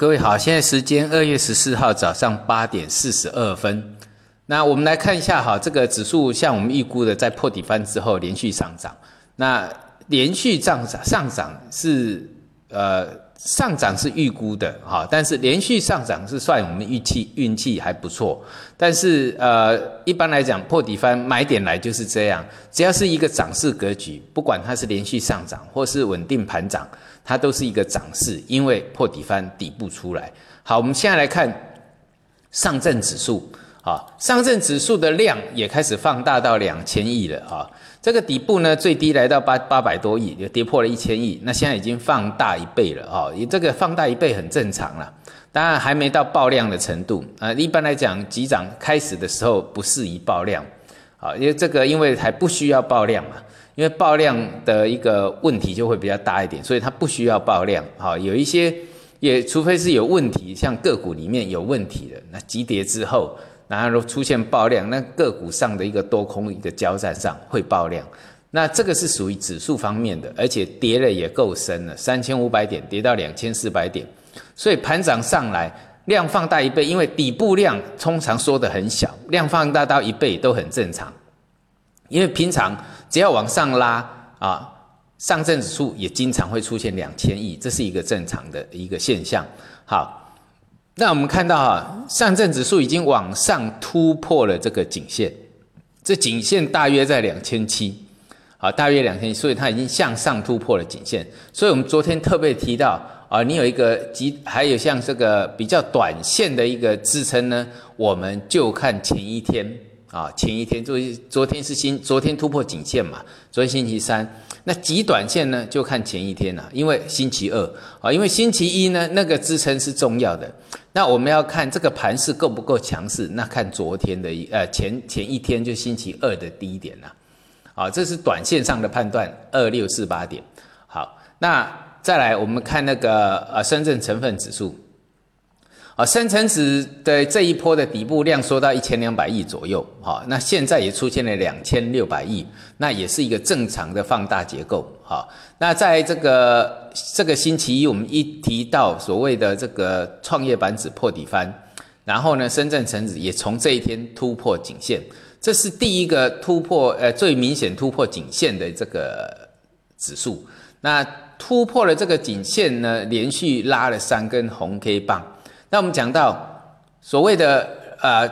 各位好，现在时间二月十四号早上八点四十二分。那我们来看一下哈，这个指数像我们预估的，在破底翻之后连续上涨。那连续上涨上涨是呃上涨是预估的哈，但是连续上涨是算我们预期运气还不错。但是呃一般来讲破底翻买点来就是这样，只要是一个涨势格局，不管它是连续上涨或是稳定盘涨，它都是一个涨势，因为破底翻底部出来。好，我们现在来看上证指数。啊，上证指数的量也开始放大到两千亿了啊！这个底部呢，最低来到八八百多亿，就跌破了一千亿。那现在已经放大一倍了啊！你这个放大一倍很正常了，当然还没到爆量的程度啊。一般来讲，急涨开始的时候不适宜爆量啊，因为这个因为还不需要爆量嘛，因为爆量的一个问题就会比较大一点，所以它不需要爆量。好，有一些也除非是有问题，像个股里面有问题的，那急跌之后。然后出现爆量，那个股上的一个多空一个交战上会爆量，那这个是属于指数方面的，而且跌了也够深了，三千五百点跌到两千四百点，所以盘涨上来量放大一倍，因为底部量通常缩的很小，量放大到一倍都很正常，因为平常只要往上拉啊，上证指数也经常会出现两千亿，这是一个正常的一个现象。好。那我们看到啊，上证指数已经往上突破了这个颈线，这颈线大约在两千七，啊，大约两千，所以它已经向上突破了颈线。所以我们昨天特别提到啊，你有一个极，还有像这个比较短线的一个支撑呢，我们就看前一天啊，前一天昨昨天是新，昨天突破颈线嘛，昨天星期三。那极短线呢，就看前一天了，因为星期二啊，因为星期一呢，那个支撑是重要的。那我们要看这个盘势够不够强势，那看昨天的一呃前前一天就星期二的低点了，啊，这是短线上的判断，二六四八点。好，那再来我们看那个呃深圳成分指数。啊，深成指的这一波的底部量缩到一千两百亿左右，哈，那现在也出现了两千六百亿，那也是一个正常的放大结构，哈，那在这个这个星期一，我们一提到所谓的这个创业板指破底翻，然后呢，深圳成指也从这一天突破颈线，这是第一个突破，呃，最明显突破颈线的这个指数，那突破了这个颈线呢，连续拉了三根红 K 棒。那我们讲到所谓的呃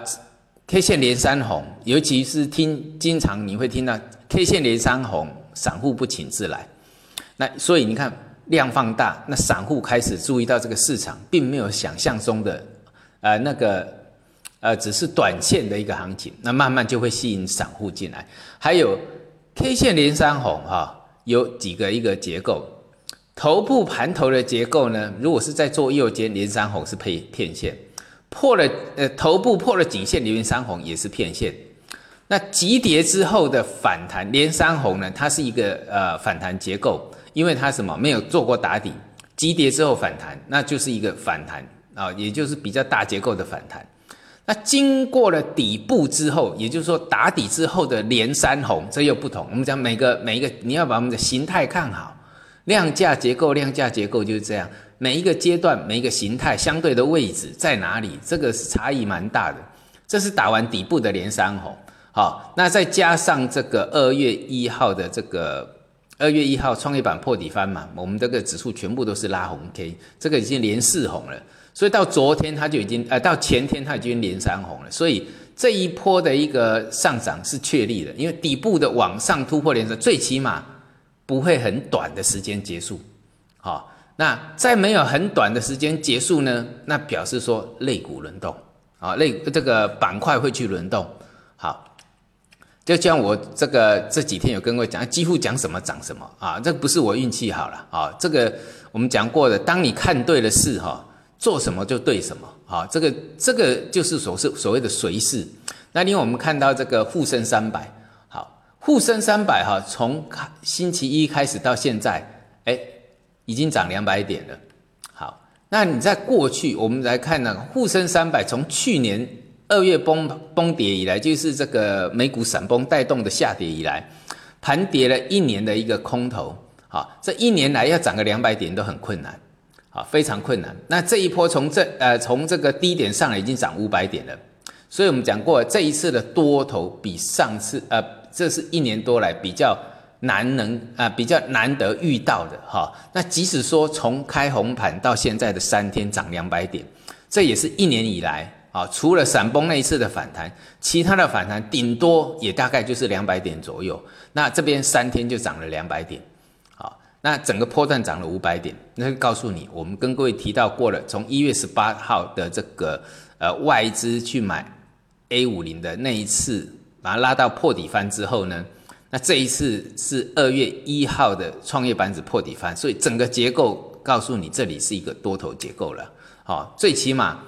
K 线连三红，尤其是听经常你会听到 K 线连三红，散户不请自来。那所以你看量放大，那散户开始注意到这个市场，并没有想象中的呃那个呃只是短线的一个行情，那慢慢就会吸引散户进来。还有 K 线连三红哈，有几个一个结构。头部盘头的结构呢？如果是在做右肩连三红是配骗线，破了呃头部破了颈线连三红也是骗线。那急跌之后的反弹连三红呢？它是一个呃反弹结构，因为它什么没有做过打底，急跌之后反弹，那就是一个反弹啊，也就是比较大结构的反弹。那经过了底部之后，也就是说打底之后的连三红，这又不同。我们讲每个每一个你要把我们的形态看好。量价结构，量价结构就是这样。每一个阶段，每一个形态相对的位置在哪里？这个是差异蛮大的。这是打完底部的连三红，好，那再加上这个二月一号的这个二月一号创业板破底翻嘛，我们这个指数全部都是拉红 K，这个已经连四红了。所以到昨天它就已经，呃，到前天它已经连三红了。所以这一波的一个上涨是确立的，因为底部的往上突破连三，最起码。不会很短的时间结束，好，那在没有很短的时间结束呢？那表示说类股轮动，啊，类这个板块会去轮动，好，就像我这个这几天有跟我讲，几乎讲什么涨什么啊，这不是我运气好了啊，这个我们讲过的，当你看对了事哈，做什么就对什么，好，这个这个就是所是所谓的随势。那另外我们看到这个沪深三百。沪深三百哈，从星期一开始到现在，哎，已经涨两百点了。好，那你在过去，我们来看呢，沪深三百从去年二月崩崩跌以来，就是这个美股闪崩带动的下跌以来，盘跌了一年的一个空头，好，这一年来要涨个两百点都很困难，好，非常困难。那这一波从这呃从这个低点上来已经涨五百点了，所以我们讲过这一次的多头比上次呃这是一年多来比较难能啊比较难得遇到的哈。那即使说从开红盘到现在的三天涨两百点，这也是一年以来啊除了闪崩那一次的反弹，其他的反弹顶多也大概就是两百点左右。那这边三天就涨了两百点。那整个波段涨了五百点，那就告诉你，我们跟各位提到过了，从一月十八号的这个呃外资去买 A 五零的那一次，把它拉到破底翻之后呢，那这一次是二月一号的创业板指破底翻，所以整个结构告诉你，这里是一个多头结构了。好，最起码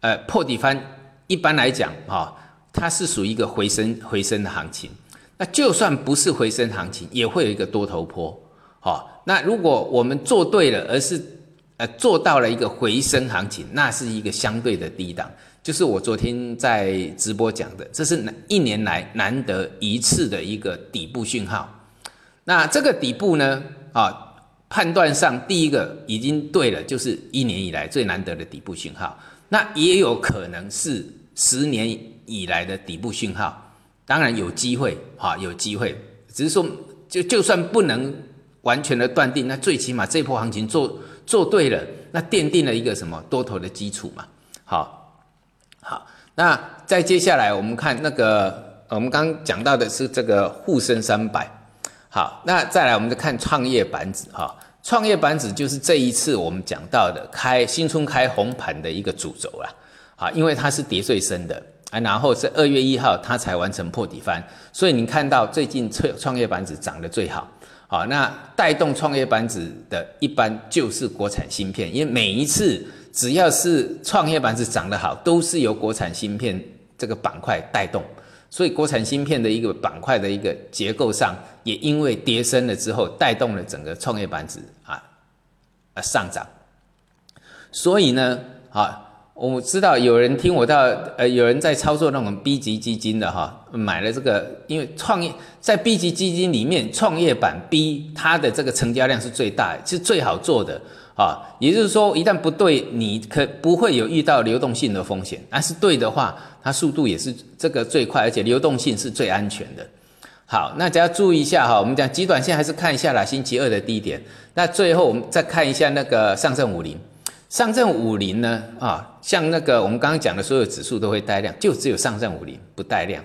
呃破底翻，一般来讲哈，它是属于一个回升回升的行情，那就算不是回升行情，也会有一个多头坡。好，那如果我们做对了，而是呃做到了一个回升行情，那是一个相对的低档，就是我昨天在直播讲的，这是一年来难得一次的一个底部讯号。那这个底部呢，啊，判断上第一个已经对了，就是一年以来最难得的底部讯号。那也有可能是十年以来的底部讯号，当然有机会，哈，有机会，只是说就就算不能。完全的断定，那最起码这波行情做做对了，那奠定了一个什么多头的基础嘛？好，好，那再接下来我们看那个，我们刚讲到的是这个沪深三百，好，那再来我们就看创业板指哈，创业板指就是这一次我们讲到的开新春开红盘的一个主轴啦，好，因为它是跌最深的。啊，然后是二月一号它才完成破底翻，所以你看到最近创创业板指涨得最好。好，那带动创业板指的一般就是国产芯片，因为每一次只要是创业板指涨得好，都是由国产芯片这个板块带动，所以国产芯片的一个板块的一个结构上，也因为跌升了之后，带动了整个创业板指啊啊上涨，所以呢，啊。我知道有人听我到，呃，有人在操作那种 B 级基金的哈，买了这个，因为创业在 B 级基金里面，创业板 B 它的这个成交量是最大，是最好做的啊。也就是说，一旦不对，你可不会有遇到流动性的风险；但是对的话，它速度也是这个最快，而且流动性是最安全的。好，那只要注意一下哈，我们讲极短线还是看一下啦，星期二的低点。那最后我们再看一下那个上证五零。上证五零呢？啊，像那个我们刚刚讲的所有指数都会带量，就只有上证五零不带量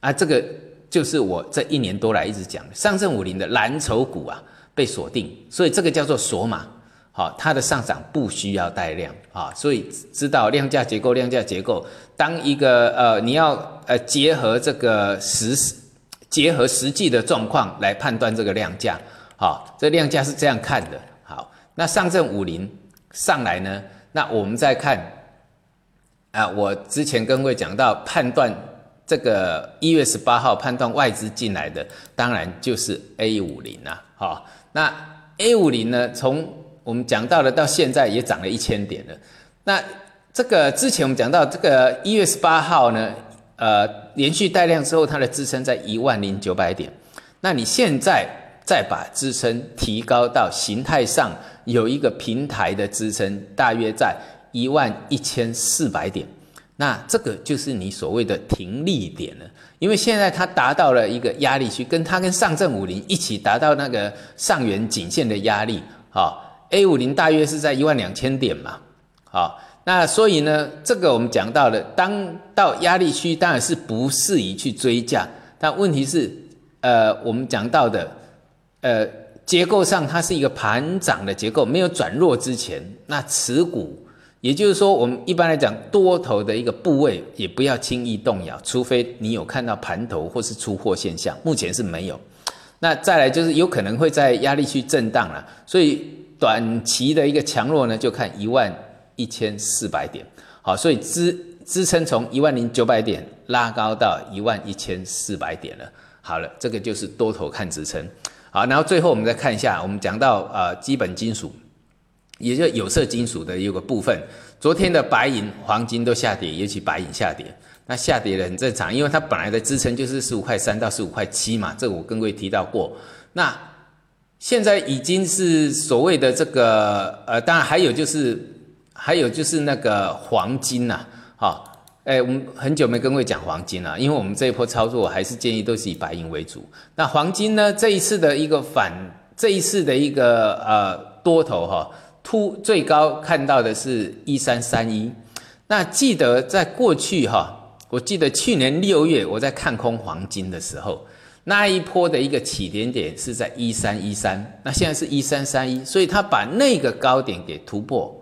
啊。这个就是我这一年多来一直讲的，上证五零的蓝筹股啊被锁定，所以这个叫做锁码。好，它的上涨不需要带量啊，所以知道量价结构，量价结构。当一个呃你要呃结合这个实结合实际的状况来判断这个量价，好，这量价是这样看的。好，那上证五零。上来呢，那我们再看，啊，我之前跟各位讲到判断这个一月十八号判断外资进来的，当然就是 A 五零啊，好，那 A 五零呢，从我们讲到了到现在也涨了一千点了，那这个之前我们讲到这个一月十八号呢，呃，连续带量之后，它的支撑在一万零九百点，那你现在再把支撑提高到形态上。有一个平台的支撑，大约在一万一千四百点，那这个就是你所谓的停利点了。因为现在它达到了一个压力区，跟它跟上证五零一起达到那个上缘颈线的压力。好，A 五零大约是在一万两千点嘛。好，那所以呢，这个我们讲到了，当到压力区当然是不适宜去追价，但问题是，呃，我们讲到的，呃。结构上，它是一个盘涨的结构，没有转弱之前，那持股，也就是说，我们一般来讲，多头的一个部位也不要轻易动摇，除非你有看到盘头或是出货现象，目前是没有。那再来就是有可能会在压力区震荡了，所以短期的一个强弱呢，就看一万一千四百点，好，所以支支撑从一万零九百点拉高到一万一千四百点了。好了，这个就是多头看支撑。好，然后最后我们再看一下，我们讲到呃基本金属，也就有色金属的一个部分。昨天的白银、黄金都下跌，尤其白银下跌，那下跌的很正常，因为它本来的支撑就是十五块三到十五块七嘛，这个我跟各位提到过。那现在已经是所谓的这个呃，当然还有就是还有就是那个黄金呐，好。哎，我们很久没跟各位讲黄金了，因为我们这一波操作还是建议都是以白银为主。那黄金呢，这一次的一个反，这一次的一个呃多头哈突最高看到的是一三三一。那记得在过去哈，我记得去年六月我在看空黄金的时候，那一波的一个起点点是在一三一三，那现在是一三三一，所以它把那个高点给突破。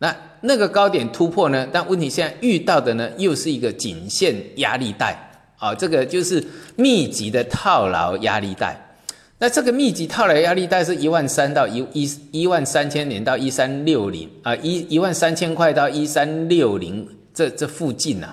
那那个高点突破呢？但问题现在遇到的呢，又是一个颈线压力带啊，这个就是密集的套牢压力带。那这个密集套牢压力带是一万三到一一一万三千点到一三六零啊，一一万三千块到一三六零这这附近呐。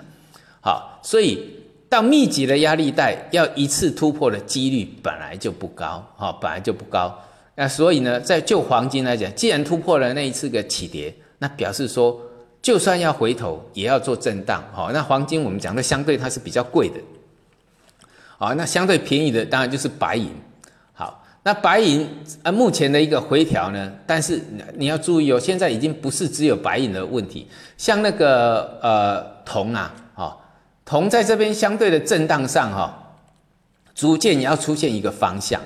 好，所以到密集的压力带要一次突破的几率本来就不高，哈，本来就不高。那所以呢，在就黄金来讲，既然突破了那一次个起跌。那表示说，就算要回头，也要做震荡，好，那黄金我们讲的相对它是比较贵的，好，那相对便宜的当然就是白银，好，那白银啊目前的一个回调呢，但是你要注意哦，现在已经不是只有白银的问题，像那个呃铜啊，哦，铜在这边相对的震荡上哈，逐渐也要出现一个方向，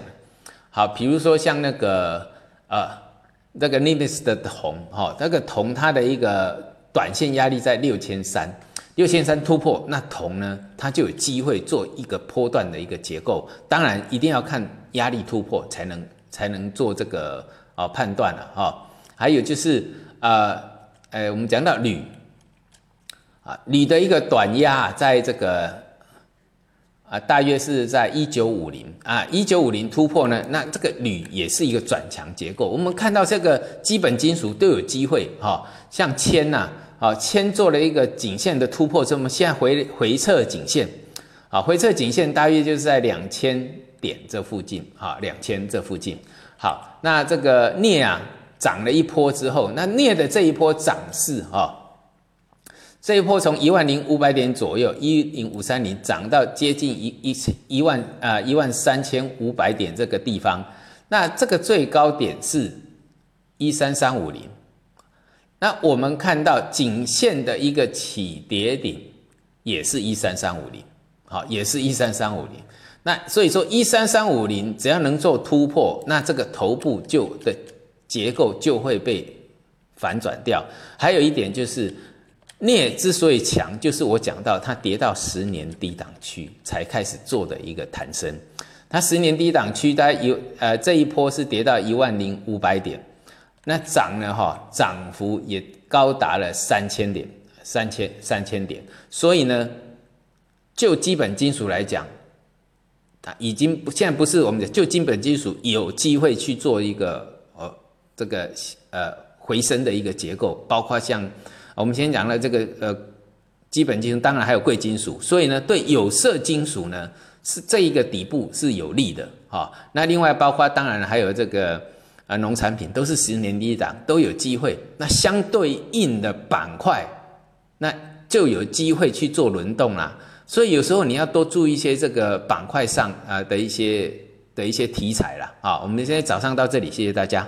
好，比如说像那个呃。那个 Nimbus 的铜，哈，那个铜它的一个短线压力在六千三，六千三突破，那铜呢，它就有机会做一个波段的一个结构。当然，一定要看压力突破才能才能做这个啊判断了，哈。还有就是呃，呃，我们讲到铝，啊，铝的一个短压在这个。啊，大约是在一九五零啊，一九五零突破呢，那这个铝也是一个转强结构。我们看到这个基本金属都有机会哈，像铅呐，啊，铅做了一个颈线的突破，这么，现在回回测颈线，啊，回测颈线大约就是在两千点这附近，啊，两千这附近。好，那这个镍啊涨了一波之后，那镍的这一波涨势啊。这一波从一万零五百点左右，一零五三零涨到接近一一千一万啊一万三千五百点这个地方，那这个最高点是一三三五零，那我们看到颈线的一个起跌顶也是一三三五零，好，也是一三三五零，那所以说一三三五零只要能做突破，那这个头部就的结构就会被反转掉。还有一点就是。镍之所以强，就是我讲到它跌到十年低档区才开始做的一个弹升。它十年低档区，大概有呃这一波是跌到一万零五百点，那涨呢哈，涨幅也高达了三千点，三千三千点。所以呢，就基本金属来讲，它已经现在不是我们的就基本金属有机会去做一个呃这个呃回升的一个结构，包括像。我们先讲了这个呃基本金属，当然还有贵金属，所以呢，对有色金属呢是这一个底部是有利的哈。那另外包括当然还有这个啊农产品都是十年低档都有机会，那相对应的板块那就有机会去做轮动啦。所以有时候你要多注意一些这个板块上啊的一些的一些题材啦。啊。我们现在早上到这里，谢谢大家。